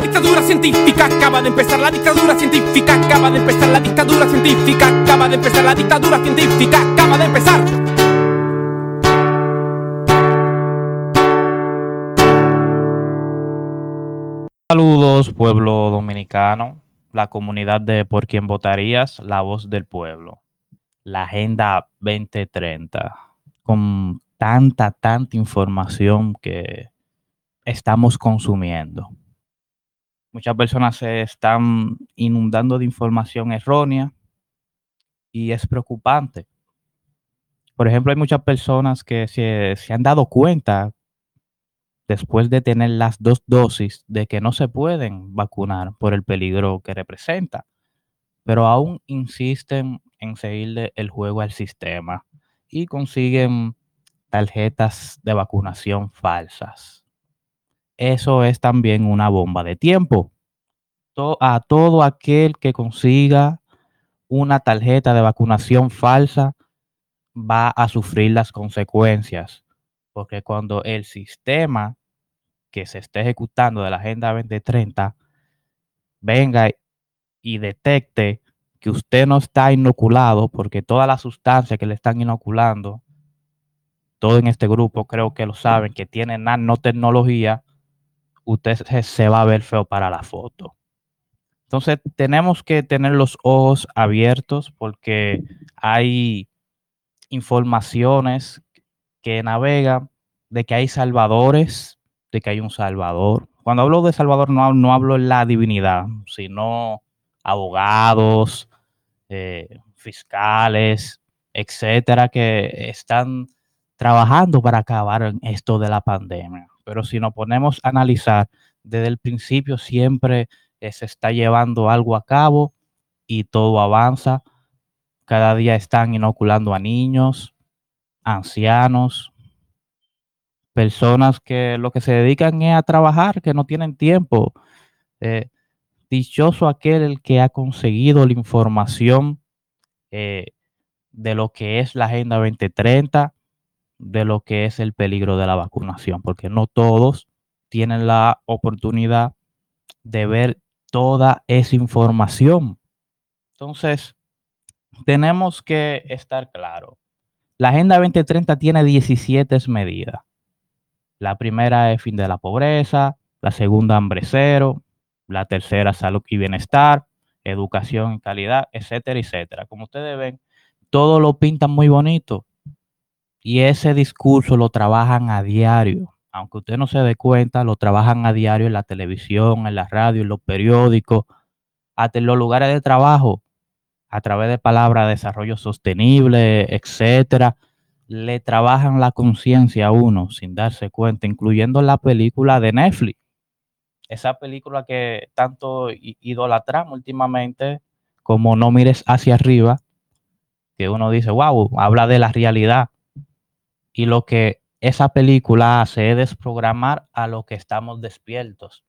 La dictadura científica acaba de empezar, la dictadura científica acaba de empezar, la dictadura científica acaba de empezar, la dictadura científica acaba de empezar. Saludos, pueblo dominicano, la comunidad de Por quien votarías, la voz del pueblo, la Agenda 2030, con tanta, tanta información que estamos consumiendo. Muchas personas se están inundando de información errónea y es preocupante. Por ejemplo, hay muchas personas que se, se han dado cuenta después de tener las dos dosis de que no se pueden vacunar por el peligro que representa, pero aún insisten en seguirle el juego al sistema y consiguen tarjetas de vacunación falsas. Eso es también una bomba de tiempo. A todo aquel que consiga una tarjeta de vacunación falsa va a sufrir las consecuencias, porque cuando el sistema que se esté ejecutando de la Agenda 2030 venga y detecte que usted no está inoculado, porque toda la sustancia que le están inoculando, todo en este grupo creo que lo saben, que tienen nanotecnología, usted se, va a ver feo para la foto. Entonces tenemos que tener los ojos abiertos porque hay informaciones que navegan de que hay salvadores de que hay un Salvador. Cuando hablo de Salvador no, hablo en la divinidad, sino abogados, eh, fiscales, etcétera, que están trabajando para acabar esto de la pandemia. Pero si nos ponemos a analizar, desde el principio siempre eh, se está llevando algo a cabo y todo avanza. Cada día están inoculando a niños, ancianos, personas que lo que se dedican es a trabajar, que no tienen tiempo. Eh, dichoso aquel el que ha conseguido la información eh, de lo que es la Agenda 2030, de lo que es el peligro de la vacunación, porque no todos tienen la oportunidad de ver toda esa información. Entonces, tenemos que estar claros. La Agenda 2030 tiene 17 medidas. La primera es fin de la pobreza, la segunda hambre cero, la tercera salud y bienestar, educación y calidad, etcétera, etcétera. Como ustedes ven, todo lo pintan muy bonito y ese discurso lo trabajan a diario. Aunque usted no se dé cuenta, lo trabajan a diario en la televisión, en la radio, en los periódicos, hasta en los lugares de trabajo, a través de palabras de desarrollo sostenible, etcétera le trabajan la conciencia a uno sin darse cuenta, incluyendo la película de Netflix. Esa película que tanto idolatramos últimamente, como No mires hacia arriba, que uno dice, wow, habla de la realidad. Y lo que esa película hace es desprogramar a lo que estamos despiertos.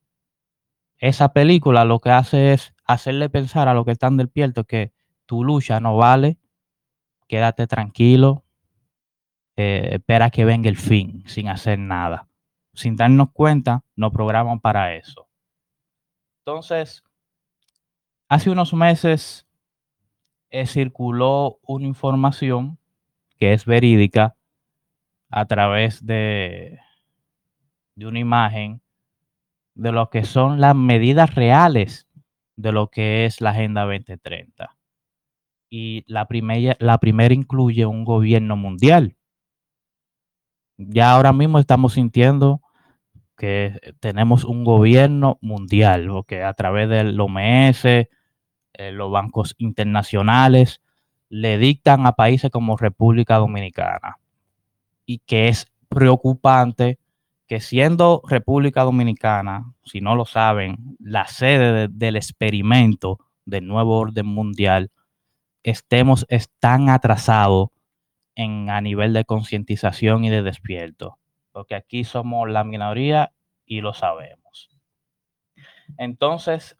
Esa película lo que hace es hacerle pensar a los que están despiertos que tu lucha no vale, quédate tranquilo, eh, espera que venga el fin sin hacer nada. Sin darnos cuenta, nos programan para eso. Entonces, hace unos meses eh, circuló una información que es verídica a través de, de una imagen de lo que son las medidas reales de lo que es la Agenda 2030. Y la primera, la primera incluye un gobierno mundial ya ahora mismo estamos sintiendo que tenemos un gobierno mundial, porque a través del OMS, eh, los bancos internacionales, le dictan a países como República Dominicana. Y que es preocupante que siendo República Dominicana, si no lo saben, la sede del experimento del nuevo orden mundial, estemos tan atrasados a nivel de concientización y de despierto, porque aquí somos la minoría y lo sabemos. Entonces,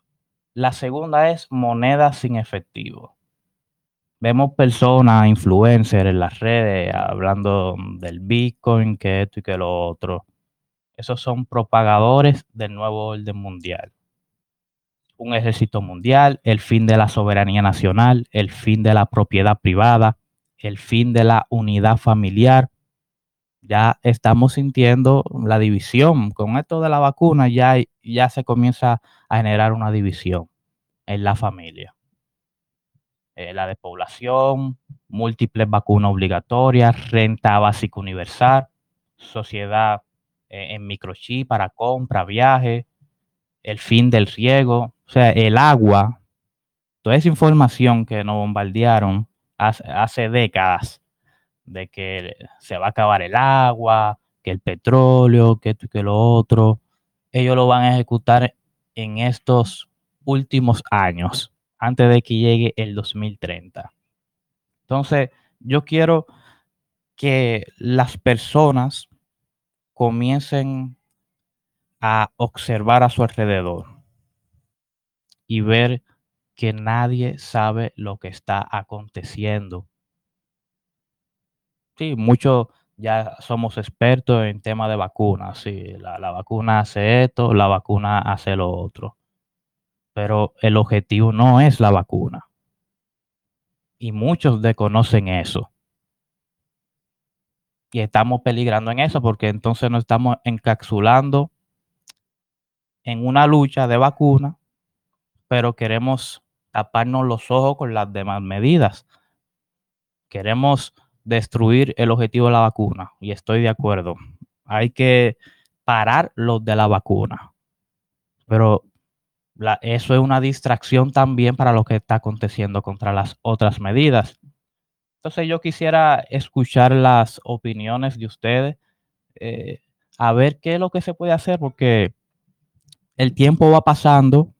la segunda es moneda sin efectivo. Vemos personas, influencers en las redes hablando del Bitcoin, que esto y que lo otro. Esos son propagadores del nuevo orden mundial. un ejército mundial, el fin de la soberanía nacional, el fin de la propiedad privada, el fin de la unidad familiar. Ya estamos sintiendo la división. Con esto de la vacuna ya, ya se comienza a generar una división en la familia. Eh, la despoblación, múltiples vacunas obligatorias, renta básica universal, sociedad eh, en microchip para compra, viaje, el fin del riego, o sea, el agua, toda esa información que nos bombardearon hace, décadas de que se va a acabar el agua, que el petróleo, que que lo otro, ellos lo van a ejecutar en estos últimos años, antes de que llegue el 2030. Entonces, yo quiero que las personas comiencen a observar a su alrededor y ver que nadie sabe lo que está aconteciendo. Sí, muchos ya somos expertos en tema de vacunas. Sí, la, la vacuna hace esto, la vacuna hace lo otro. Pero el objetivo no es la vacuna. Y muchos desconocen eso. Y estamos peligrando en eso porque entonces nos estamos encapsulando en una lucha de vacuna, pero queremos taparnos los ojos con las demás medidas. Queremos destruir el objetivo de la vacuna y estoy de acuerdo. Hay que parar los de la vacuna. Pero eso es una distracción también para lo que está aconteciendo contra las otras medidas. Entonces yo quisiera escuchar las opiniones de ustedes, eh, a ver qué es lo que se puede hacer, porque el tiempo va pasando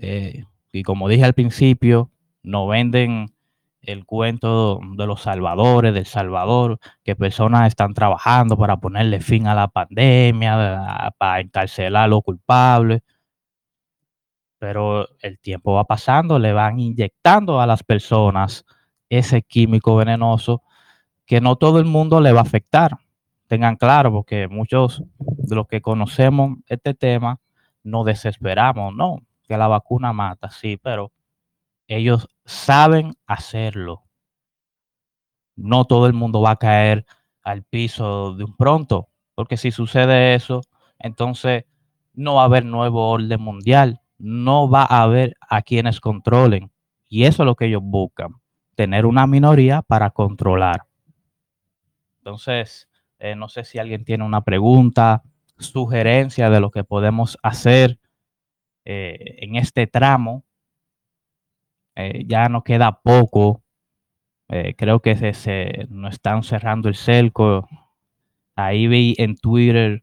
eh, y como dije al principio, no venden el cuento de los salvadores, del Salvador, que personas están trabajando para ponerle fin a la pandemia, para encarcelar a los culpables. Pero el tiempo va pasando, le van inyectando a las personas ese químico venenoso que no todo el mundo le va a afectar. Tengan claro, porque muchos de los que conocemos este tema no desesperamos, no, que la vacuna mata, sí, pero ellos saben hacerlo. No todo el mundo va a caer al piso de un pronto, porque si sucede eso, entonces no va a haber nuevo orden mundial, no va a haber a quienes controlen. Y eso es lo que ellos buscan, tener una minoría para controlar. Entonces, eh, no sé si alguien tiene una pregunta, sugerencia de lo que podemos hacer eh, en este tramo. Eh, ya no queda poco. creo que se, se, nos están cerrando el cerco. Ahí vi en Twitter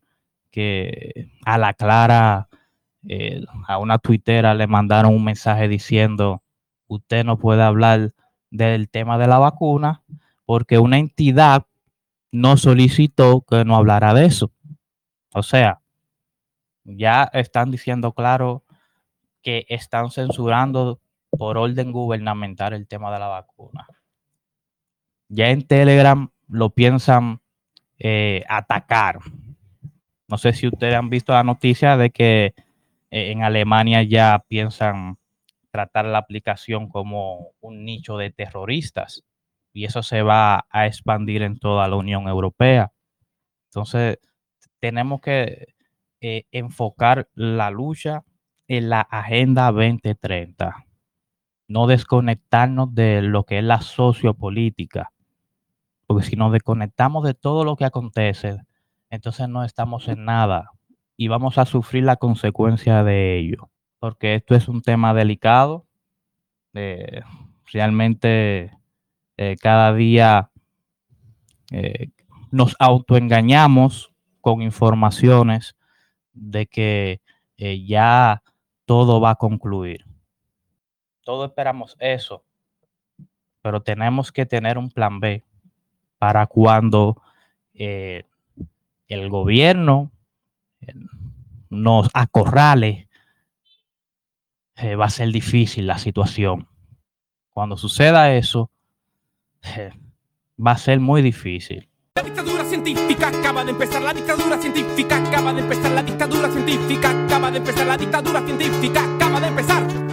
que a la Clara, a una tuitera le mandaron un mensaje diciendo, usted no puede hablar del tema de la vacuna porque una entidad no solicitó que no hablara de eso. O sea, ya están diciendo claro que están censurando por orden gubernamental el tema de la vacuna. Ya en Telegram lo piensan eh, atacar. No sé si ustedes han visto la noticia de que eh, en Alemania ya piensan tratar la aplicación como un nicho de terroristas y eso se va a expandir en toda la Unión Europea. Entonces, tenemos que eh, enfocar la lucha en la Agenda 2030, no desconectarnos de lo que es la sociopolítica, porque si nos desconectamos de todo lo que acontece, entonces no estamos en nada y vamos a sufrir la consecuencia de ello, porque esto es un tema delicado, eh, realmente eh, cada día eh, nos autoengañamos con informaciones de que ya todo va a concluir. Todos esperamos eso, pero tenemos que tener un plan B para cuando el gobierno nos acorrale, va a ser difícil la situación. Cuando suceda eso, va a ser muy difícil. La dictadura científica acaba de empezar, la dictadura científica acaba de empezar, la dictadura científica acaba de empezar, la dictadura científica acaba de empezar.